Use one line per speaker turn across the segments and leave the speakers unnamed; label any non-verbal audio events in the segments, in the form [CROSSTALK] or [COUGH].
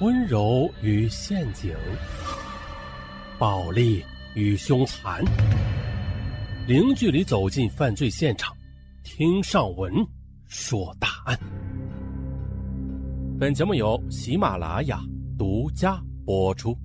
温柔与陷阱，暴力与凶残，零距离走进犯罪现场，听上文说大案。本节目由喜马拉雅独家播出。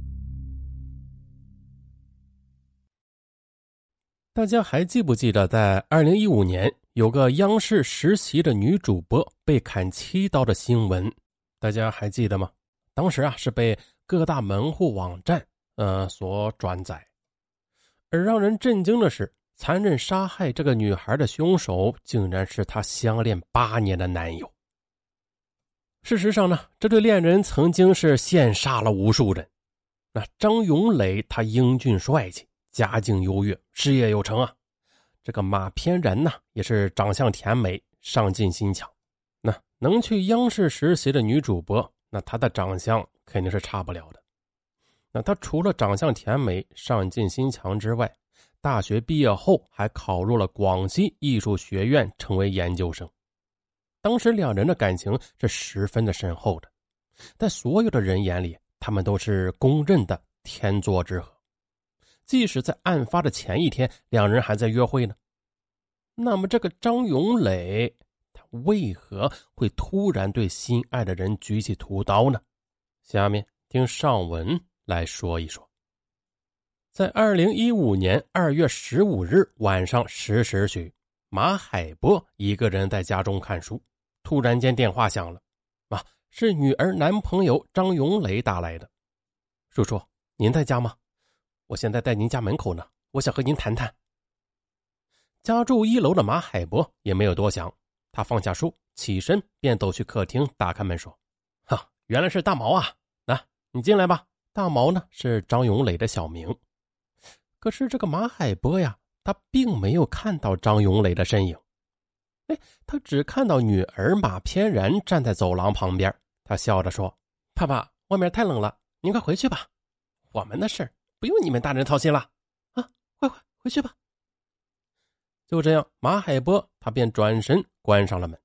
大家还记不记得，在二零一五年，有个央视实习的女主播被砍七刀的新闻？大家还记得吗？当时啊，是被各大门户网站呃所转载，而让人震惊的是，残忍杀害这个女孩的凶手竟然是她相恋八年的男友。事实上呢，这对恋人曾经是羡煞了无数人。那张永磊他英俊帅气，家境优越，事业有成啊。这个马翩然呢，也是长相甜美，上进心强。那能去央视实习的女主播。那她的长相肯定是差不了的。那她除了长相甜美、上进心强之外，大学毕业后还考入了广西艺术学院，成为研究生。当时两人的感情是十分的深厚的，在所有的人眼里，他们都是公认的天作之合。即使在案发的前一天，两人还在约会呢。那么，这个张永磊。为何会突然对心爱的人举起屠刀呢？下面听上文来说一说。在二零一五年二月十五日晚上十时许，马海波一个人在家中看书，突然间电话响了，啊，是女儿男朋友张永磊打来的。叔叔，您在家吗？我现在在您家门口呢，我想和您谈谈。家住一楼的马海波也没有多想。他放下书，起身便走去客厅，打开门说：“哈，原来是大毛啊！来，你进来吧。”大毛呢是张永磊的小名。可是这个马海波呀，他并没有看到张永磊的身影。哎，他只看到女儿马翩然站在走廊旁边。他笑着说：“爸爸，外面太冷了，您快回去吧。我们的事不用你们大人操心了。啊，快快回去吧。”就这样，马海波他便转身关上了门。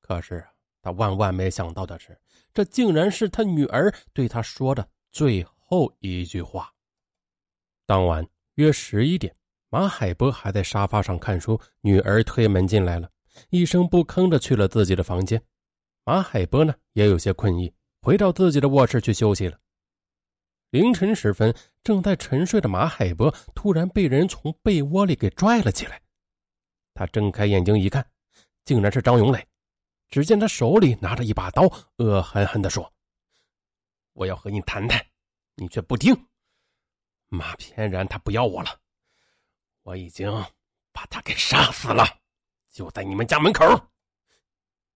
可是他万万没想到的是，这竟然是他女儿对他说的最后一句话。当晚约十一点，马海波还在沙发上看书，女儿推门进来了，一声不吭的去了自己的房间。马海波呢，也有些困意，回到自己的卧室去休息了。凌晨时分，正在沉睡的马海波突然被人从被窝里给拽了起来。他睁开眼睛一看，竟然是张永磊。只见他手里拿着一把刀，恶狠狠地说：“我要和你谈谈，你却不听。马翩然他不要我了，我已经把他给杀死了，就在你们家门口。”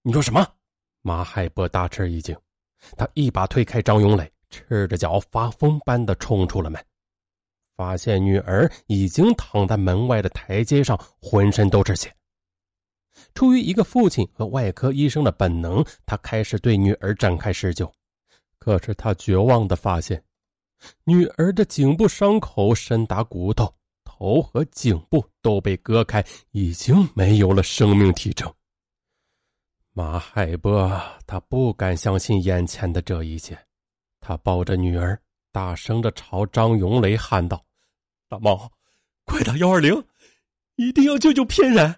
你说什么？马海波大吃一惊，他一把推开张永磊。赤着脚发疯般的冲出了门，发现女儿已经躺在门外的台阶上，浑身都是血。出于一个父亲和外科医生的本能，他开始对女儿展开施救。可是他绝望的发现，女儿的颈部伤口深达骨头，头和颈部都被割开，已经没有了生命体征。马海波他不敢相信眼前的这一切。他抱着女儿，大声的朝张永磊喊道：“大毛，快打幺二零，一定要救救翩然！”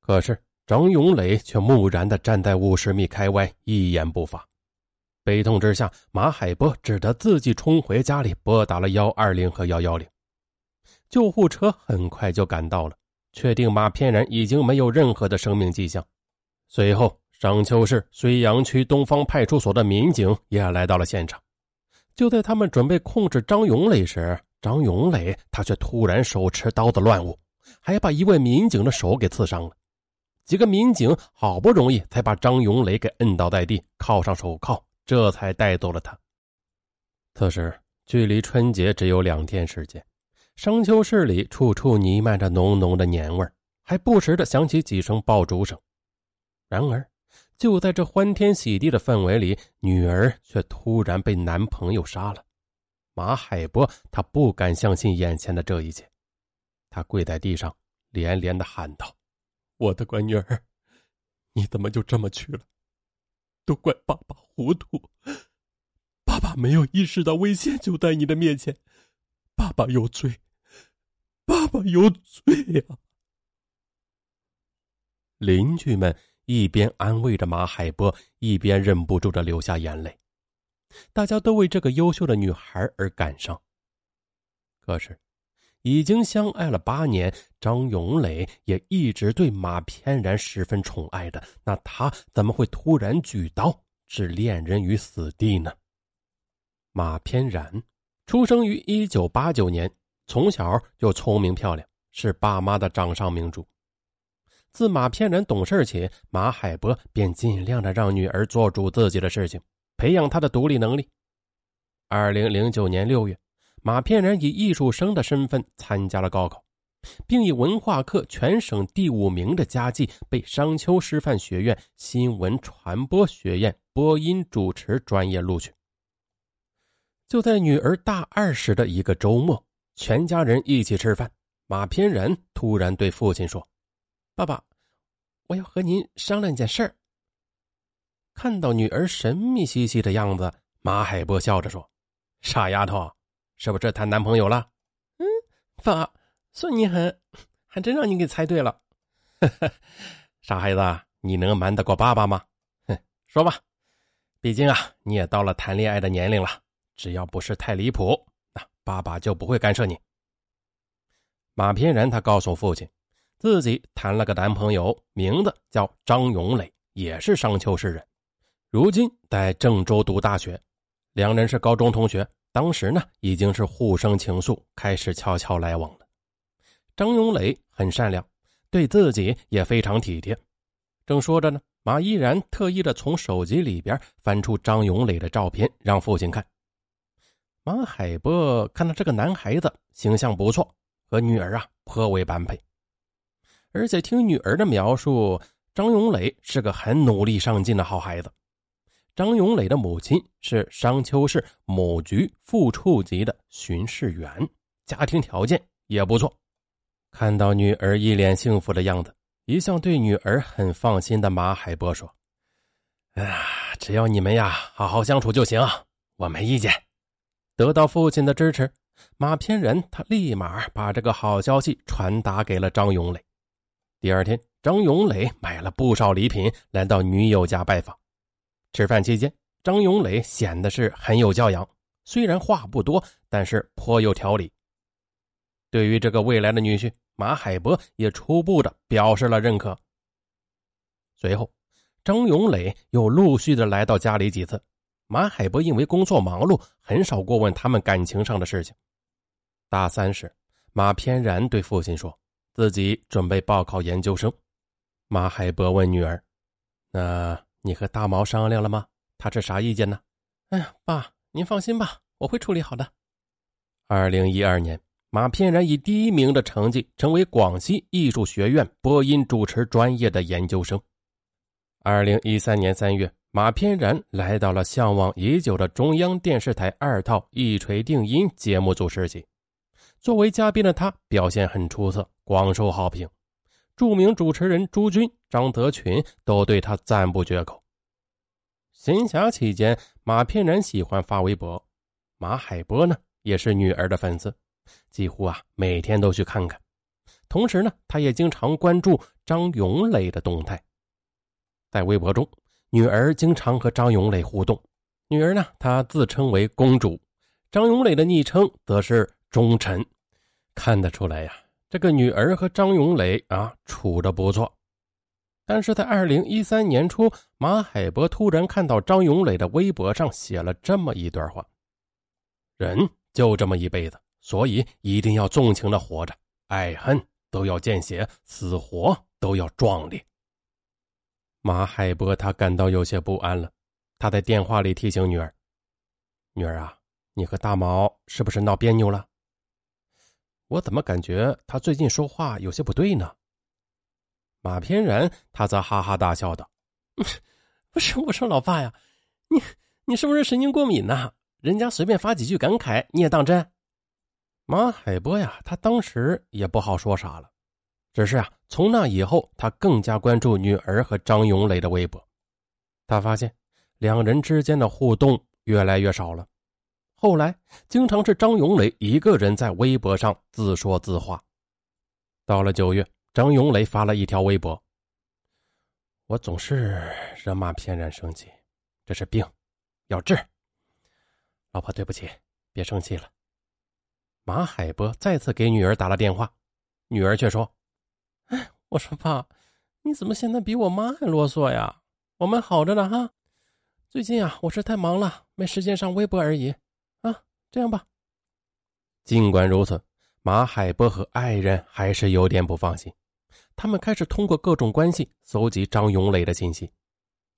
可是张永磊却木然的站在五十米开外，一言不发。悲痛之下，马海波只得自己冲回家里，拨打了幺二零和幺幺零。救护车很快就赶到了，确定马翩然已经没有任何的生命迹象。随后，商丘市睢阳区东方派出所的民警也来到了现场。就在他们准备控制张永磊时，张永磊他却突然手持刀子乱舞，还把一位民警的手给刺伤了。几个民警好不容易才把张永磊给摁倒在地，铐上手铐，这才带走了他。此时距离春节只有两天时间，商丘市里处处弥漫着浓浓的年味还不时的响起几声爆竹声。然而。就在这欢天喜地的氛围里，女儿却突然被男朋友杀了。马海波他不敢相信眼前的这一切，他跪在地上，连连的喊道：“我的乖女儿，你怎么就这么去了？都怪爸爸糊涂，爸爸没有意识到危险就在你的面前，爸爸有罪，爸爸有罪呀！邻居们一边安慰着马海波，一边忍不住的流下眼泪。大家都为这个优秀的女孩而感伤。可是，已经相爱了八年，张永磊也一直对马翩然十分宠爱的，那他怎么会突然举刀置恋人于死地呢？马翩然出生于一九八九年，从小就聪明漂亮，是爸妈的掌上明珠。自马翩然懂事起，马海波便尽量的让女儿做主自己的事情，培养她的独立能力。二零零九年六月，马翩然以艺术生的身份参加了高考，并以文化课全省第五名的佳绩，被商丘师范学院新闻传播学院播音主持专业录取。就在女儿大二时的一个周末，全家人一起吃饭，马翩然突然对父亲说。爸爸，我要和您商量一件事儿。看到女儿神秘兮兮的样子，马海波笑着说：“傻丫头，是不是谈男朋友了？”“嗯，爸，算你狠，还真让你给猜对了。”“ [LAUGHS] 傻孩子，你能瞒得过爸爸吗？”“哼，说吧，毕竟啊，你也到了谈恋爱的年龄了，只要不是太离谱，那爸爸就不会干涉你。”马翩然他告诉父亲。自己谈了个男朋友，名字叫张永磊，也是商丘市人，如今在郑州读大学。两人是高中同学，当时呢已经是互生情愫，开始悄悄来往了。张永磊很善良，对自己也非常体贴。正说着呢，马依然特意的从手机里边翻出张永磊的照片，让父亲看。马海波看到这个男孩子形象不错，和女儿啊颇为般配。而且听女儿的描述，张永磊是个很努力上进的好孩子。张永磊的母亲是商丘市某局副处级的巡视员，家庭条件也不错。看到女儿一脸幸福的样子，一向对女儿很放心的马海波说：“哎呀，只要你们呀好好相处就行，我没意见。”得到父亲的支持，马翩然他立马把这个好消息传达给了张永磊。第二天，张永磊买了不少礼品来到女友家拜访。吃饭期间，张永磊显得是很有教养，虽然话不多，但是颇有条理。对于这个未来的女婿，马海波也初步的表示了认可。随后，张永磊又陆续的来到家里几次，马海波因为工作忙碌，很少过问他们感情上的事情。大三时，马翩然对父亲说。自己准备报考研究生，马海波问女儿：“那你和大毛商量了吗？他是啥意见呢？”“哎呀，爸，您放心吧，我会处理好的。”二零一二年，马翩然以第一名的成绩成为广西艺术学院播音主持专业的研究生。二零一三年三月，马翩然来到了向往已久的中央电视台二套一锤定音节目组实习。作为嘉宾的他表现很出色，广受好评。著名主持人朱军、张德群都对他赞不绝口。闲暇期间，马翩然喜欢发微博，马海波呢也是女儿的粉丝，几乎啊每天都去看看。同时呢，他也经常关注张永磊的动态。在微博中，女儿经常和张永磊互动。女儿呢，她自称为公主，张永磊的昵称则是。忠臣，看得出来呀，这个女儿和张永磊啊处的不错。但是在二零一三年初，马海波突然看到张永磊的微博上写了这么一段话：“人就这么一辈子，所以一定要纵情的活着，爱恨都要见血，死活都要壮烈。”马海波他感到有些不安了，他在电话里提醒女儿：“女儿啊，你和大毛是不是闹别扭了？”我怎么感觉他最近说话有些不对呢？马翩然他则哈哈大笑道：“ [LAUGHS] 不是，我说老爸呀，你你是不是神经过敏呢？人家随便发几句感慨你也当真？”马海波呀，他当时也不好说啥了，只是啊，从那以后他更加关注女儿和张永磊的微博，他发现两人之间的互动越来越少了，后来经常是张永磊一个人在微博上自说自话。到了九月，张永磊发了一条微博：“我总是惹马翩然生气，这是病，要治。老婆，对不起，别生气了。”马海波再次给女儿打了电话，女儿却说：“哎，我说爸，你怎么现在比我妈还啰嗦呀？我们好着呢哈。最近啊，我是太忙了，没时间上微博而已。这样吧。”尽管如此。马海波和爱人还是有点不放心，他们开始通过各种关系搜集张永磊的信息。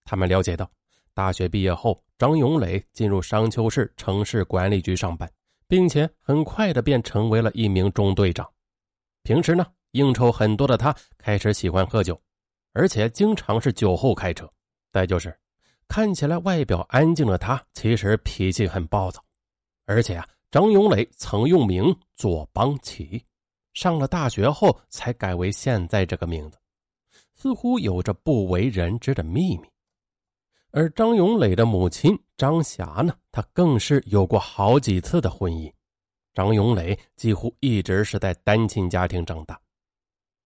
他们了解到，大学毕业后，张永磊进入商丘市城市管理局上班，并且很快的便成为了一名中队长。平时呢，应酬很多的他开始喜欢喝酒，而且经常是酒后开车。再就是，看起来外表安静的他，其实脾气很暴躁，而且啊。张永磊曾用名左邦奇，上了大学后才改为现在这个名字，似乎有着不为人知的秘密。而张永磊的母亲张霞呢，她更是有过好几次的婚姻。张永磊几乎一直是在单亲家庭长大，